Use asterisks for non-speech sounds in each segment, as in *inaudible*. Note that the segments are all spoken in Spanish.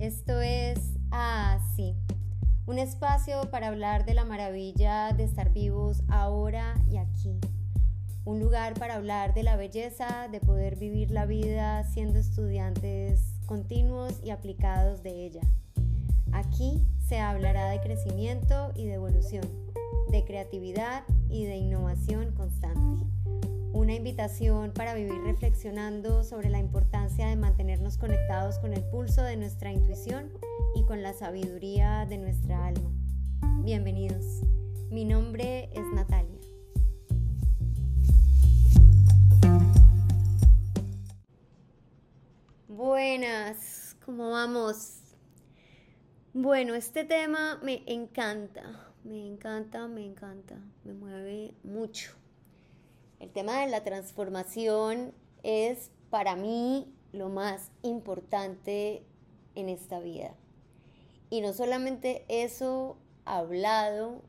Esto es Así, un espacio para hablar de la maravilla de estar vivos ahora y aquí. Un lugar para hablar de la belleza de poder vivir la vida siendo estudiantes continuos y aplicados de ella. Aquí se hablará de crecimiento y de evolución, de creatividad y de innovación constante una invitación para vivir reflexionando sobre la importancia de mantenernos conectados con el pulso de nuestra intuición y con la sabiduría de nuestra alma. Bienvenidos, mi nombre es Natalia. Buenas, ¿cómo vamos? Bueno, este tema me encanta, me encanta, me encanta, me mueve mucho el tema de la transformación es para mí lo más importante en esta vida. Y no solamente eso hablado,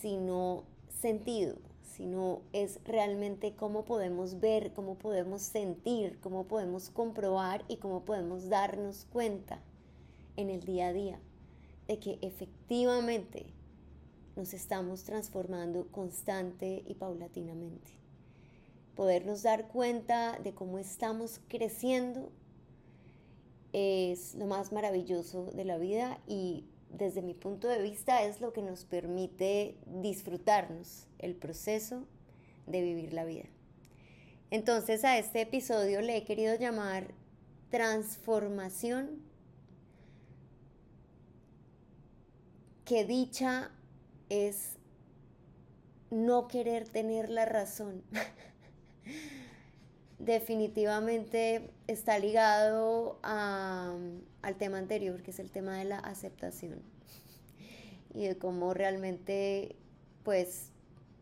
sino sentido, sino es realmente cómo podemos ver, cómo podemos sentir, cómo podemos comprobar y cómo podemos darnos cuenta en el día a día de que efectivamente nos estamos transformando constante y paulatinamente. Podernos dar cuenta de cómo estamos creciendo es lo más maravilloso de la vida y desde mi punto de vista es lo que nos permite disfrutarnos el proceso de vivir la vida. Entonces a este episodio le he querido llamar transformación que dicha es no querer tener la razón. *laughs* Definitivamente está ligado al tema anterior, que es el tema de la aceptación y de cómo realmente pues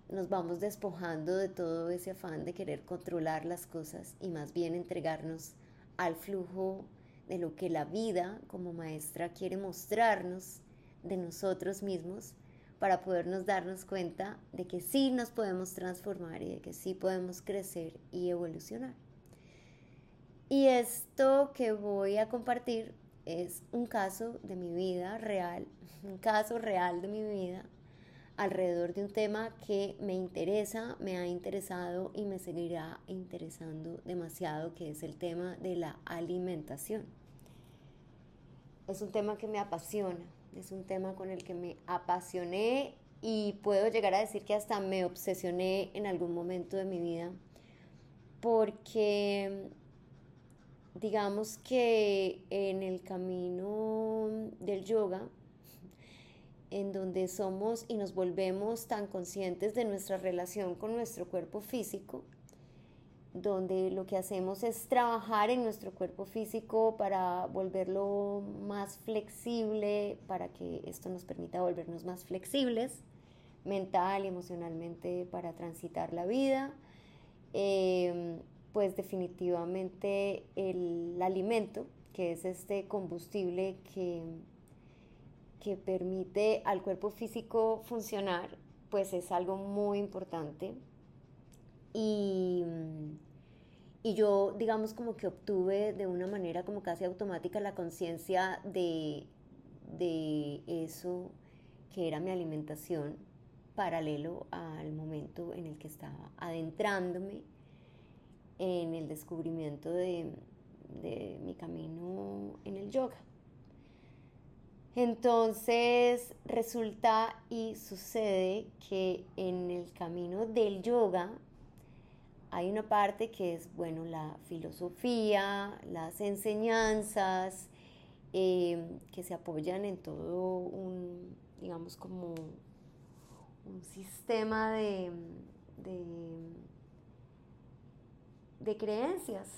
nos vamos despojando de todo ese afán de querer controlar las cosas y más bien entregarnos al flujo de lo que la vida como maestra quiere mostrarnos de nosotros mismos para podernos darnos cuenta de que sí nos podemos transformar y de que sí podemos crecer y evolucionar. Y esto que voy a compartir es un caso de mi vida real, *laughs* un caso real de mi vida alrededor de un tema que me interesa, me ha interesado y me seguirá interesando demasiado, que es el tema de la alimentación. Es un tema que me apasiona, es un tema con el que me apasioné y puedo llegar a decir que hasta me obsesioné en algún momento de mi vida porque digamos que en el camino del yoga, en donde somos y nos volvemos tan conscientes de nuestra relación con nuestro cuerpo físico, donde lo que hacemos es trabajar en nuestro cuerpo físico para volverlo más flexible, para que esto nos permita volvernos más flexibles mental y emocionalmente para transitar la vida. Em, pues definitivamente el alimento, que es este combustible que, que permite al cuerpo físico funcionar, pues es algo muy importante. Y yo, digamos, como que obtuve de una manera como casi automática la conciencia de, de eso que era mi alimentación paralelo al momento en el que estaba adentrándome en el descubrimiento de, de mi camino en el yoga. Entonces resulta y sucede que en el camino del yoga hay una parte que es, bueno, la filosofía, las enseñanzas, em, que se apoyan en todo un, digamos, como un sistema de, de, creencias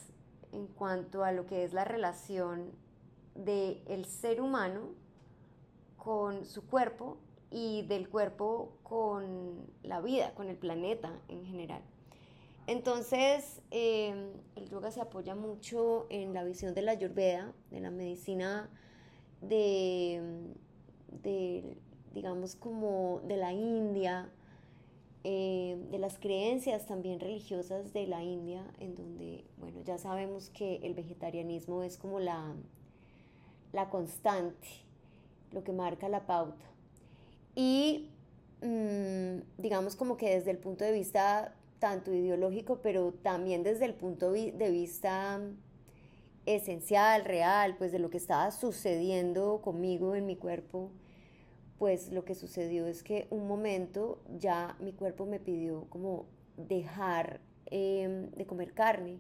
en cuanto a lo que es la relación del ser humano con su cuerpo y del cuerpo con la vida, con el planeta en general. Entonces, em, el yoga se apoya mucho en la visión de la ayurveda, de la medicina de, digamos, como de la India, em, de las creencias también religiosas de la India, en donde, bueno, ya sabemos que el vegetarianismo es como la, la constante, lo que marca la pauta. Y mm, digamos como que desde el punto de vista tanto ideológico, pero también desde el punto de vista esencial, real, pues de lo que estaba sucediendo conmigo en mi cuerpo, pues lo que sucedió es que un momento ya mi cuerpo me pidió como dejar em, de comer carne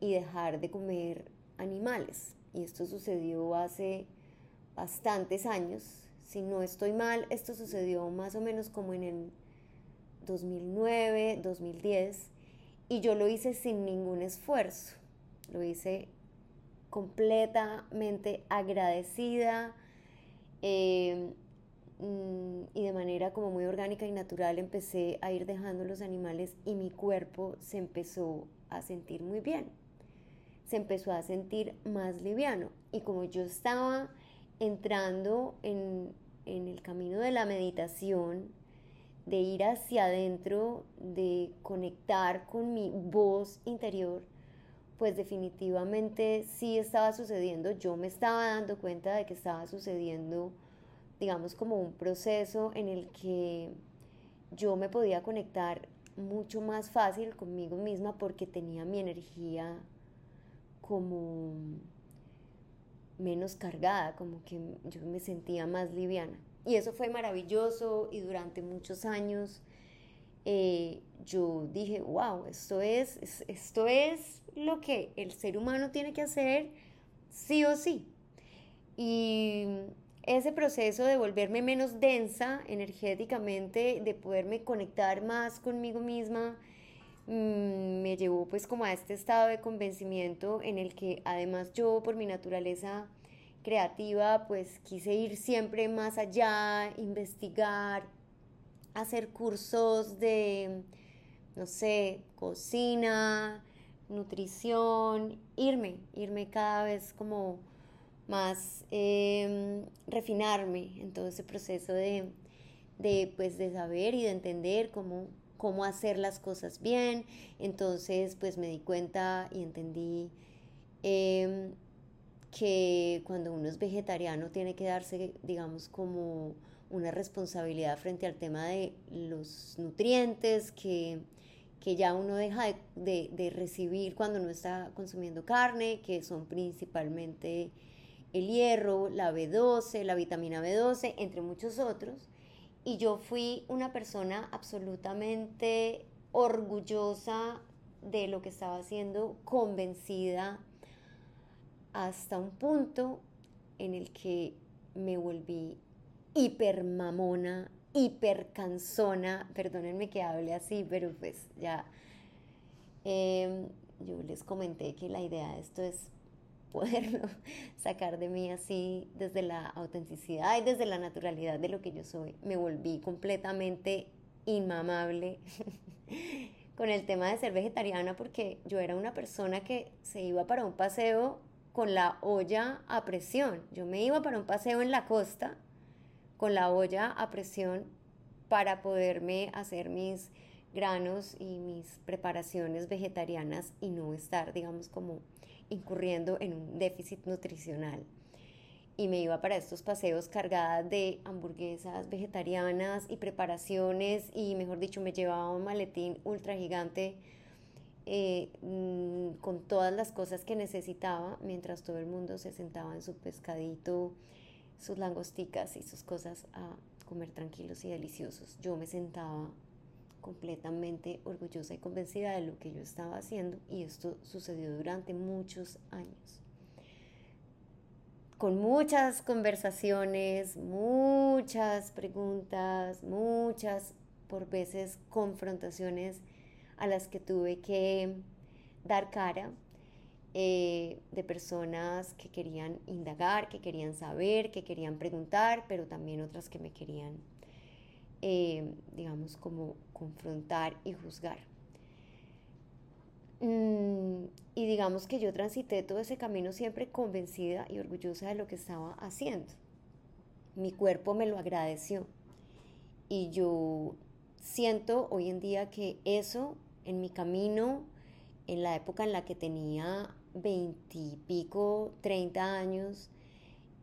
y dejar de comer animales. Y esto sucedió hace bastantes años. Si no estoy mal, esto sucedió más o menos como en el 2009, 2010. Y yo lo hice sin ningún esfuerzo. Lo hice completamente agradecida em, mm, y de manera como muy orgánica y natural empecé a ir dejando los animales y mi cuerpo se empezó a sentir muy bien, se empezó a sentir más liviano y como yo estaba entrando en, en el camino de la meditación, de ir hacia adentro, de conectar con mi voz interior, pues definitivamente sí estaba sucediendo, yo me estaba dando cuenta de que estaba sucediendo, digamos, como un proceso en el que yo me podía conectar mucho más fácil conmigo misma porque tenía mi energía como menos cargada, como que yo me sentía más liviana. Y eso fue maravilloso y durante muchos años eh, yo dije, wow, esto es, esto es lo que el ser humano tiene que hacer sí o sí. Y ese proceso de volverme menos densa energéticamente, de poderme conectar más conmigo misma, mm, me llevó pues como a este estado de convencimiento en el que además yo por mi naturaleza creativa pues quise ir siempre más allá, investigar, hacer cursos de, no sé, cocina, nutrición, irme, irme cada vez como más, em, refinarme en todo ese proceso de, de, pues, de saber y de entender cómo, cómo hacer las cosas bien. Entonces, pues me di cuenta y entendí em, que cuando uno es vegetariano tiene que darse, digamos, como una responsabilidad frente al tema de los nutrientes que, ya uno deja de, recibir cuando no está consumiendo carne, que son principalmente el hierro, la B12, la vitamina B12, entre muchos otros. Y yo fui una persona absolutamente orgullosa de lo que estaba haciendo, convencida hasta un punto en el que me volví hiper mamona, hiper cansona, perdónenme que hable así, pero pues ya, em, yo les comenté que la idea de esto es poderlo *laughs* sacar de mí así desde la autenticidad y desde la naturalidad de lo que yo soy. Me volví completamente inmamable *laughs* con el tema de ser vegetariana porque yo era una persona que se iba para un paseo con la olla a presión. Yo me iba para un paseo en la costa con la olla a presión para poderme hacer mis granos y mis preparaciones vegetarianas y no estar, digamos, como incurriendo en un déficit nutricional. Y me iba para estos paseos cargadas de hamburguesas vegetarianas y preparaciones y, mejor dicho, me llevaba un maletín ultra gigante eh, mm, con todas las cosas que necesitaba mientras todo el mundo se sentaba en su pescadito sus langosticas y sus cosas a comer tranquilos y deliciosos. Yo me sentaba completamente orgullosa y convencida de lo que yo estaba haciendo y esto sucedió durante muchos años. Con muchas conversaciones, muchas preguntas, muchas por veces confrontaciones a las que tuve que dar cara eh, de personas que querían indagar, que querían saber, que querían preguntar, pero también otras que me querían, eh, digamos, como confrontar y juzgar. Mm, y digamos que yo transité todo ese camino siempre convencida y orgullosa de lo que estaba haciendo. Mi cuerpo me lo agradeció. Y yo siento hoy en día que eso en mi camino, en la época en la que tenía veintipico, treinta años,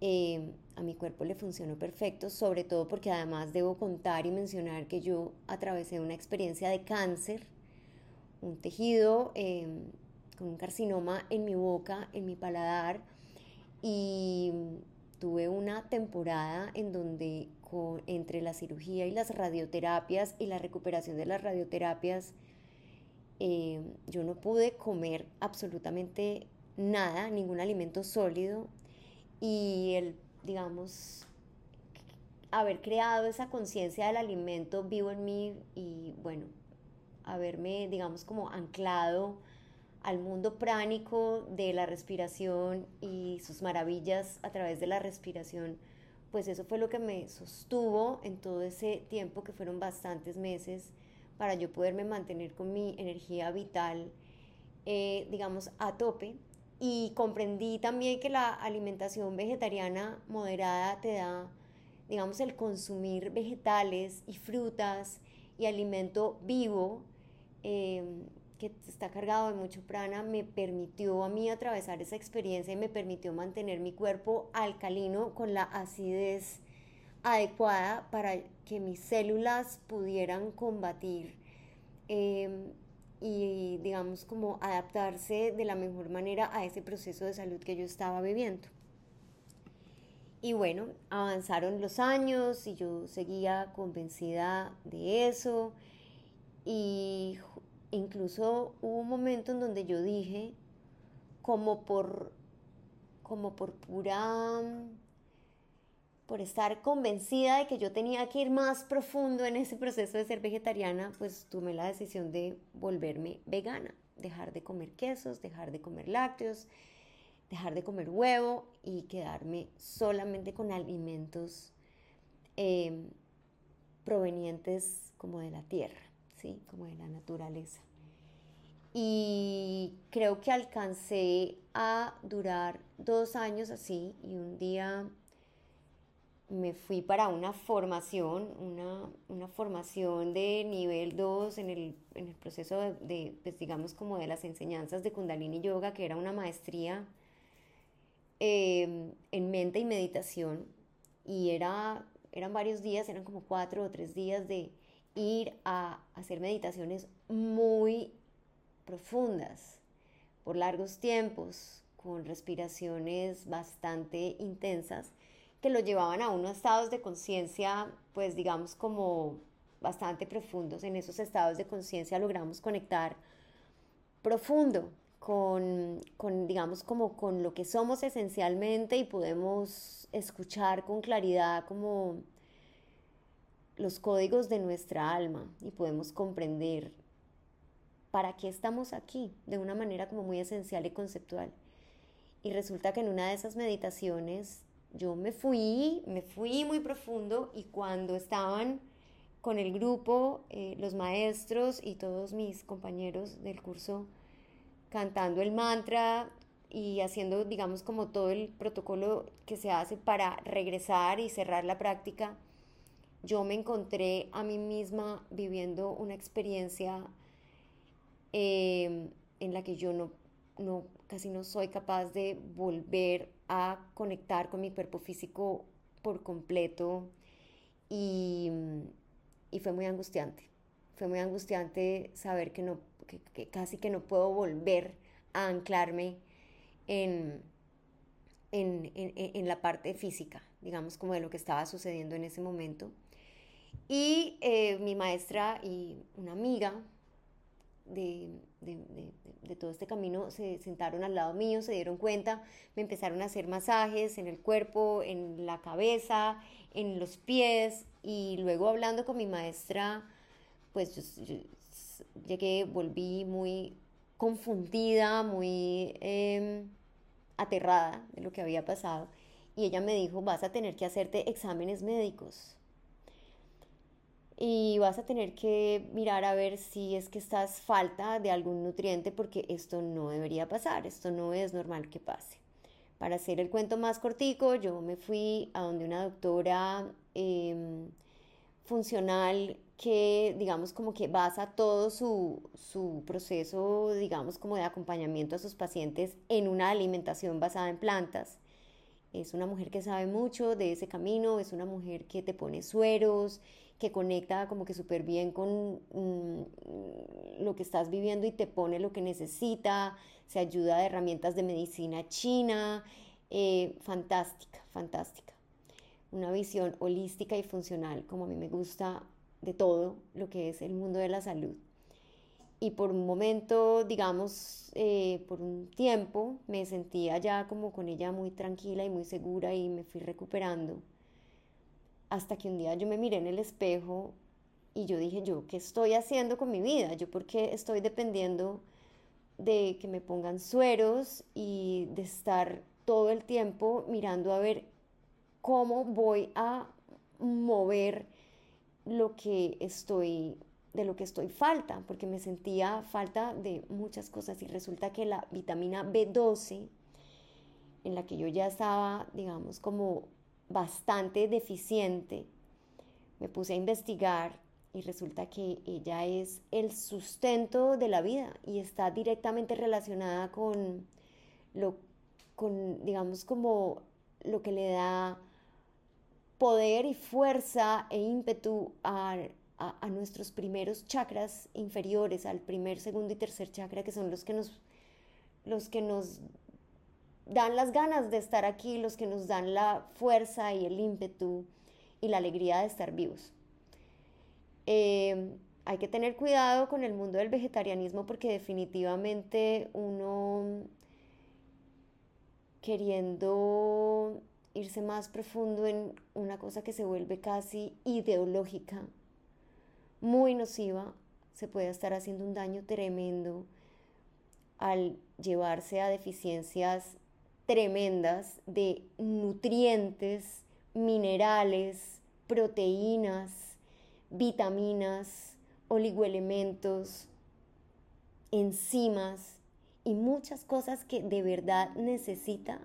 eh, a mi cuerpo le funcionó perfecto, sobre todo porque además debo contar y mencionar que yo atravesé una experiencia de cáncer, un tejido eh, con un carcinoma en mi boca, en mi paladar, y tuve una temporada en donde entre la cirugía y las radioterapias y la recuperación de las radioterapias, eh, yo no pude comer absolutamente nada, ningún alimento sólido y el, digamos, haber creado esa conciencia del alimento vivo en mí y bueno, haberme, digamos, como anclado al mundo pránico de la respiración y sus maravillas a través de la respiración, pues eso fue lo que me sostuvo en todo ese tiempo que fueron bastantes meses para yo poderme mantener con mi energía vital, eh, digamos, a tope. Y comprendí también que la alimentación vegetariana moderada te da, digamos, el consumir vegetales y frutas y alimento vivo, eh, que está cargado de mucho prana, me permitió a mí atravesar esa experiencia y me permitió mantener mi cuerpo alcalino con la acidez adecuada para que mis células pudieran combatir em, y digamos como adaptarse de la mejor manera a ese proceso de salud que yo estaba viviendo. Y bueno, avanzaron los años y yo seguía convencida de eso y incluso hubo un momento en donde yo dije, como por, como por pura, por estar convencida de que yo tenía que ir más profundo en ese proceso de ser vegetariana, pues tomé la decisión de volverme vegana, dejar de comer quesos, dejar de comer lácteos, dejar de comer huevo y quedarme solamente con alimentos em, provenientes como de la tierra. ¿Sí? Como de la naturaleza. Y creo que alcancé a durar dos años así y un día me fui para una formación, una, formación de nivel 2 en el, proceso de, pues digamos, como de las enseñanzas de Kundalini Yoga, que era una maestría em, en mente y meditación. Y era, eran varios días, eran como cuatro o tres días de ir a hacer meditaciones muy profundas por largos tiempos, con respiraciones bastante intensas, que lo llevaban a unos estados de conciencia, pues digamos como bastante profundos. En esos estados de conciencia logramos conectar profundo con, con, digamos, como con lo que somos esencialmente y podemos escuchar con claridad como los códigos de nuestra alma y podemos comprender para qué estamos aquí de una manera como muy esencial y conceptual. Y resulta que en una de esas meditaciones yo me fui, me fui muy profundo y cuando estaban con el grupo, eh, los maestros y todos mis compañeros del curso cantando el mantra y haciendo, digamos, como todo el protocolo que se hace para regresar y cerrar la práctica, yo me encontré a mí misma viviendo una experiencia em, en la que yo no, no, casi no soy capaz de volver a conectar con mi cuerpo físico por completo y, y fue muy angustiante. Fue muy angustiante saber que, no, que, casi que no puedo volver a anclarme en, en, en, en la parte física, digamos, como de lo que estaba sucediendo en ese momento. Y eh, mi maestra y una amiga de, todo este camino se sentaron al lado mío, se dieron cuenta, me empezaron a hacer masajes en el cuerpo, en la cabeza, en los pies y luego hablando con mi maestra, pues llegué, volví muy confundida, muy em, aterrada de lo que había pasado y ella me dijo, vas a tener que hacerte exámenes médicos y vas a tener que mirar a ver si es que estás falta de algún nutriente porque esto no debería pasar, esto no es normal que pase. Para hacer el cuento más cortico, yo me fui a donde una doctora em, funcional que, digamos, como que basa todo su, su proceso, digamos, como de acompañamiento a sus pacientes en una alimentación basada en plantas Es una mujer que sabe mucho de ese camino, es una mujer que te pone sueros, que conecta como que súper bien con mm, lo que estás viviendo y te pone lo que necesita, se ayuda de herramientas de medicina china, eh, fantástica, fantástica. Una visión holística y funcional, como a mí me gusta de todo lo que es el mundo de la salud. Y por un momento, digamos, eh, por un tiempo, me sentía ya como con ella muy tranquila y muy segura y me fui recuperando hasta que un día yo me miré en el espejo y yo dije, yo, ¿qué estoy haciendo con mi vida? Yo, ¿por qué estoy dependiendo de que me pongan sueros y de estar todo el tiempo mirando a ver cómo voy a mover lo que estoy de lo que estoy falta, porque me sentía falta de muchas cosas. Y resulta que la vitamina B12 en la que yo ya estaba, digamos, como bastante deficiente, me puse a investigar y resulta que ella es el sustento de la vida y está directamente relacionada con lo, con, digamos, como lo que le da poder y fuerza e ímpetu a, a, nuestros primeros chakras inferiores, al primer, segundo y tercer chakra, que son los que nos, los que nos dan las ganas de estar aquí, los que nos dan la fuerza y el ímpetu y la alegría de estar vivos. Eh, hay que tener cuidado con el mundo del vegetarianismo porque definitivamente uno queriendo irse más profundo en una cosa que se vuelve casi ideológica, muy nociva, se puede estar haciendo un daño tremendo al llevarse a deficiencias tremendas de nutrientes, minerales, proteínas, vitaminas, oligoelementos, enzimas y muchas cosas que de verdad necesita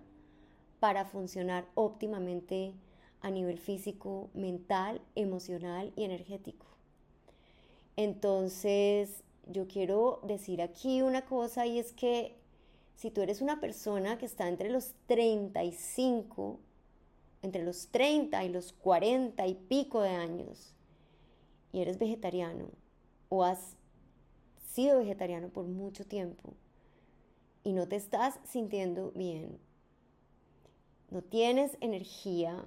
para funcionar óptimamente a nivel físico, mental, emocional y energético. Entonces, yo quiero decir aquí una cosa y es que si tú eres una persona que está entre los 35, entre los 30 y los 40 y pico de años, y eres vegetariano, o has sido vegetariano por mucho tiempo, y no te estás sintiendo bien, no tienes energía,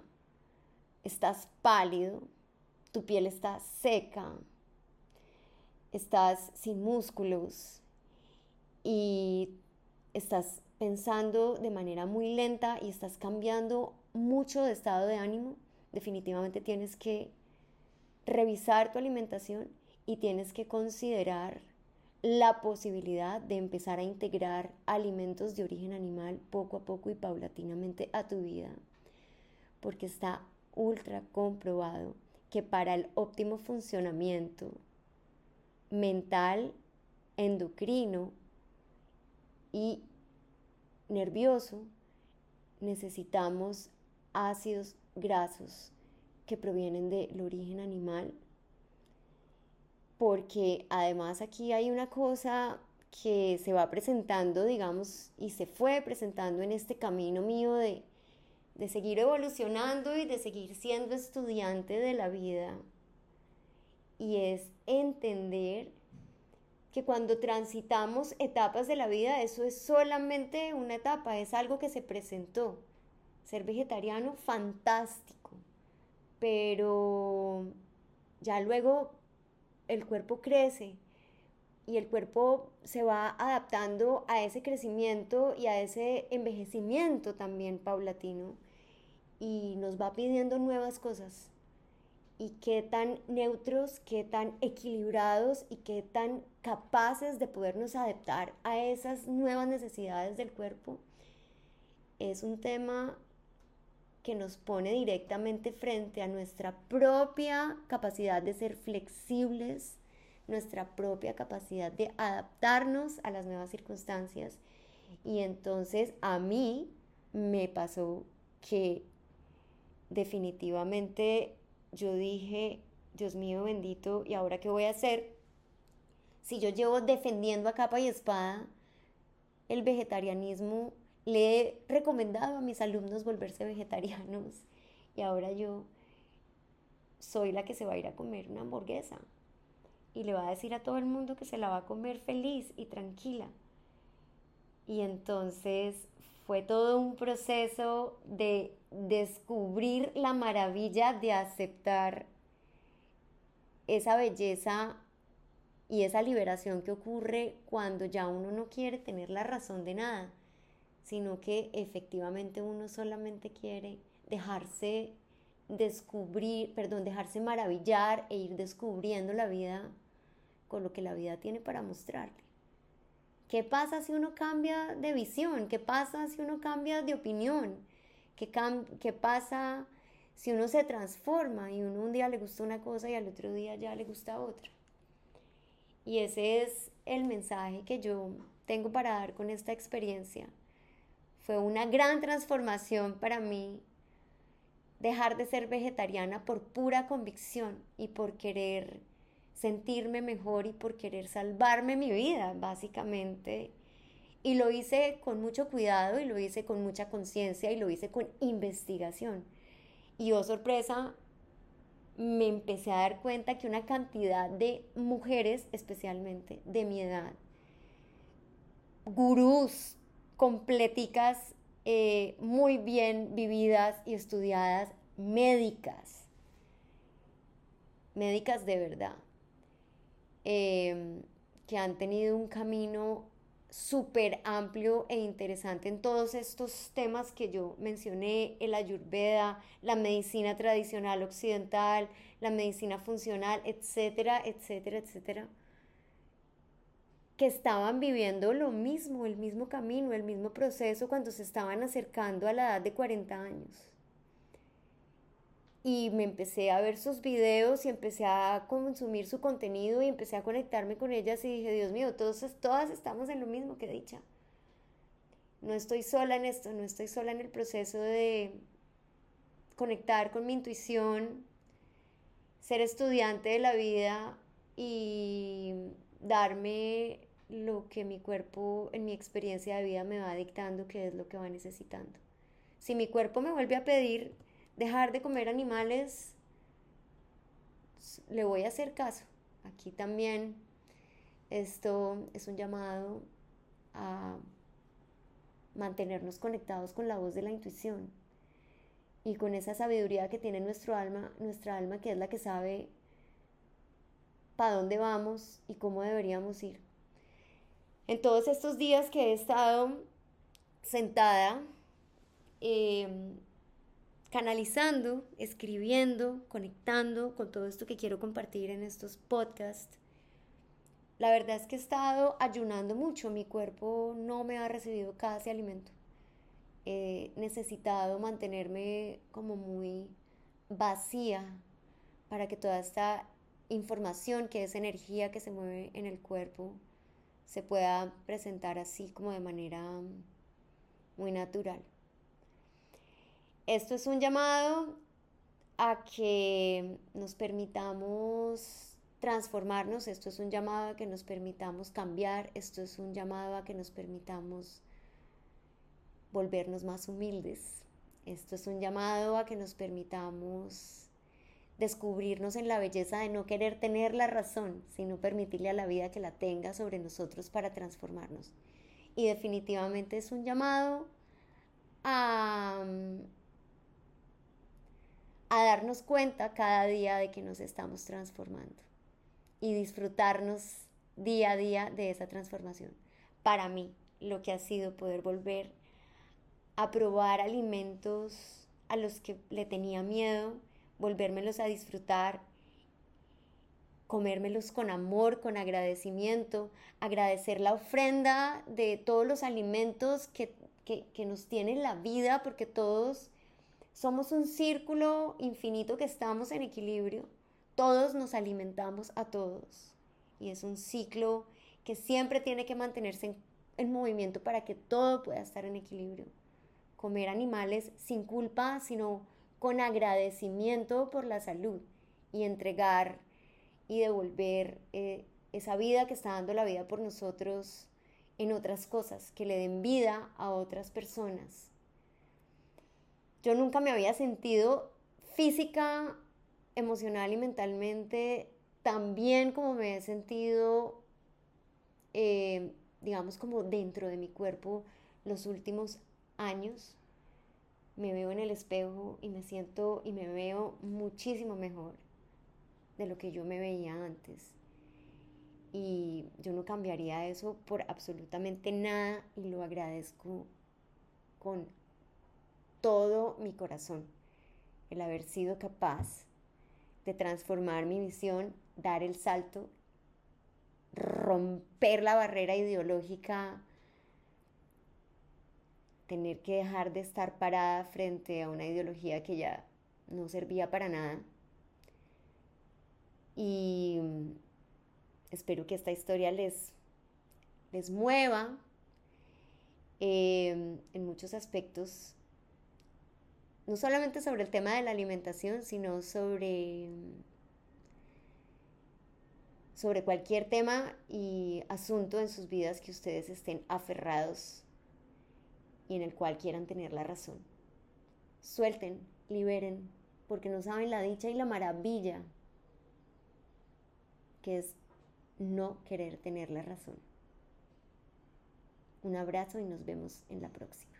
estás pálido, tu piel está seca, estás sin músculos y estás pensando de manera muy lenta y estás cambiando mucho de estado de ánimo, definitivamente tienes que revisar tu alimentación y tienes que considerar la posibilidad de empezar a integrar alimentos de origen animal poco a poco y paulatinamente a tu vida, porque está ultra comprobado que para el óptimo funcionamiento mental, endocrino y nervioso, necesitamos ácidos grasos que provienen del origen animal, porque además aquí hay una cosa que se va presentando, digamos, y se fue presentando en este camino mío de, de seguir evolucionando y de seguir siendo estudiante de la vida, y es entender que cuando transitamos etapas de la vida, eso es solamente una etapa, es algo que se presentó. Ser vegetariano, fantástico, pero ya luego el cuerpo crece y el cuerpo se va adaptando a ese crecimiento y a ese envejecimiento también paulatino y nos va pidiendo nuevas cosas y qué tan neutros, qué tan equilibrados y qué tan capaces de podernos adaptar a esas nuevas necesidades del cuerpo, es un tema que nos pone directamente frente a nuestra propia capacidad de ser flexibles, nuestra propia capacidad de adaptarnos a las nuevas circunstancias. Y entonces a mí me pasó que definitivamente yo dije, Dios mío bendito, ¿y ahora qué voy a hacer? Si yo llevo defendiendo a capa y espada el vegetarianismo le he recomendado a mis alumnos volverse vegetarianos y ahora yo soy la que se va a ir a comer una hamburguesa y le va a decir a todo el mundo que se la va a comer feliz y tranquila. Y entonces fue todo un proceso de descubrir la maravilla de aceptar esa belleza y esa liberación que ocurre cuando ya uno no quiere tener la razón de nada, sino que efectivamente uno solamente quiere dejarse descubrir, perdón, dejarse maravillar e ir descubriendo la vida con lo que la vida tiene para mostrarle. ¿Qué pasa si uno cambia de visión? ¿Qué pasa si uno cambia de opinión? ¿Qué, ¿Qué, pasa si uno se transforma y uno un día le gusta una cosa y al otro día ya le gusta otra? Y ese es el mensaje que yo tengo para dar con esta experiencia. Fue una gran transformación para mí dejar de ser vegetariana por pura convicción y por querer sentirme mejor y por querer salvarme mi vida, básicamente. Y lo hice con mucho cuidado y lo hice con mucha conciencia y lo hice con investigación. Y oh sorpresa, me empecé a dar cuenta que una cantidad de mujeres, especialmente de mi edad, gurús completicas, eh, muy bien vividas y estudiadas, médicas, médicas de verdad, Em, que han tenido un camino súper amplio e interesante en todos estos temas que yo mencioné, el ayurveda, la medicina tradicional occidental, la medicina funcional, etcétera, etcétera, etcétera, que estaban viviendo lo mismo, el mismo camino, el mismo proceso cuando se estaban acercando a la edad de 40 años y me empecé a ver sus videos y empecé a consumir su contenido y empecé a conectarme con ellas y dije, Dios mío, todos, todas estamos en lo mismo que dicha. No estoy sola en esto, no estoy sola en el proceso de conectar con mi intuición, ser estudiante de la vida y darme lo que mi cuerpo en mi experiencia de vida me va dictando, que es lo que va necesitando. Si mi cuerpo me vuelve a pedir dejar de comer animales, le voy a hacer caso. Aquí también esto es un llamado a mantenernos conectados con la voz de la intuición y con esa sabiduría que tiene nuestro alma, nuestra alma que es la que sabe para dónde vamos y cómo deberíamos ir. En todos estos días que he estado sentada, eh, canalizando, escribiendo, conectando con todo esto que quiero compartir en estos podcasts. La verdad es que he estado ayunando mucho, mi cuerpo no me ha recibido casi alimento. He necesitado mantenerme como muy vacía para que toda esta información, que es energía que se mueve en el cuerpo, se pueda presentar así como de manera muy natural. Esto es un llamado a que nos permitamos transformarnos, esto es un llamado a que nos permitamos cambiar, esto es un llamado a que nos permitamos volvernos más humildes, esto es un llamado a que nos permitamos descubrirnos en la belleza de no querer tener la razón, sino permitirle a la vida que la tenga sobre nosotros para transformarnos. Y definitivamente es un llamado a a darnos cuenta cada día de que nos estamos transformando y disfrutarnos día a día de esa transformación. Para mí, lo que ha sido poder volver a probar alimentos a los que le tenía miedo, volvérmelos a disfrutar, comérmelos con amor, con agradecimiento, agradecer la ofrenda de todos los alimentos que, que, que nos tiene la vida, porque todos somos un círculo infinito que estamos en equilibrio. Todos nos alimentamos a todos. Y es un ciclo que siempre tiene que mantenerse en, movimiento para que todo pueda estar en equilibrio. Comer animales sin culpa, sino con agradecimiento por la salud y entregar y devolver eh, esa vida que está dando la vida por nosotros en otras cosas, que le den vida a otras personas. Yo nunca me había sentido física, emocional y mentalmente tan bien como me he sentido, eh, digamos, como dentro de mi cuerpo los últimos años. Me veo en el espejo y me siento y me veo muchísimo mejor de lo que yo me veía antes. Y yo no cambiaría eso por absolutamente nada y lo agradezco con todo mi corazón. El haber sido capaz de transformar mi visión, dar el salto, romper la barrera ideológica, tener que dejar de estar parada frente a una ideología que ya no servía para nada. Y espero que esta historia les, les mueva em, en muchos aspectos, no solamente sobre el tema de la alimentación, sino sobre, sobre cualquier tema y asunto en sus vidas que ustedes estén aferrados y en el cual quieran tener la razón. Suelten, liberen, porque no saben la dicha y la maravilla que es no querer tener la razón. Un abrazo y nos vemos en la próxima.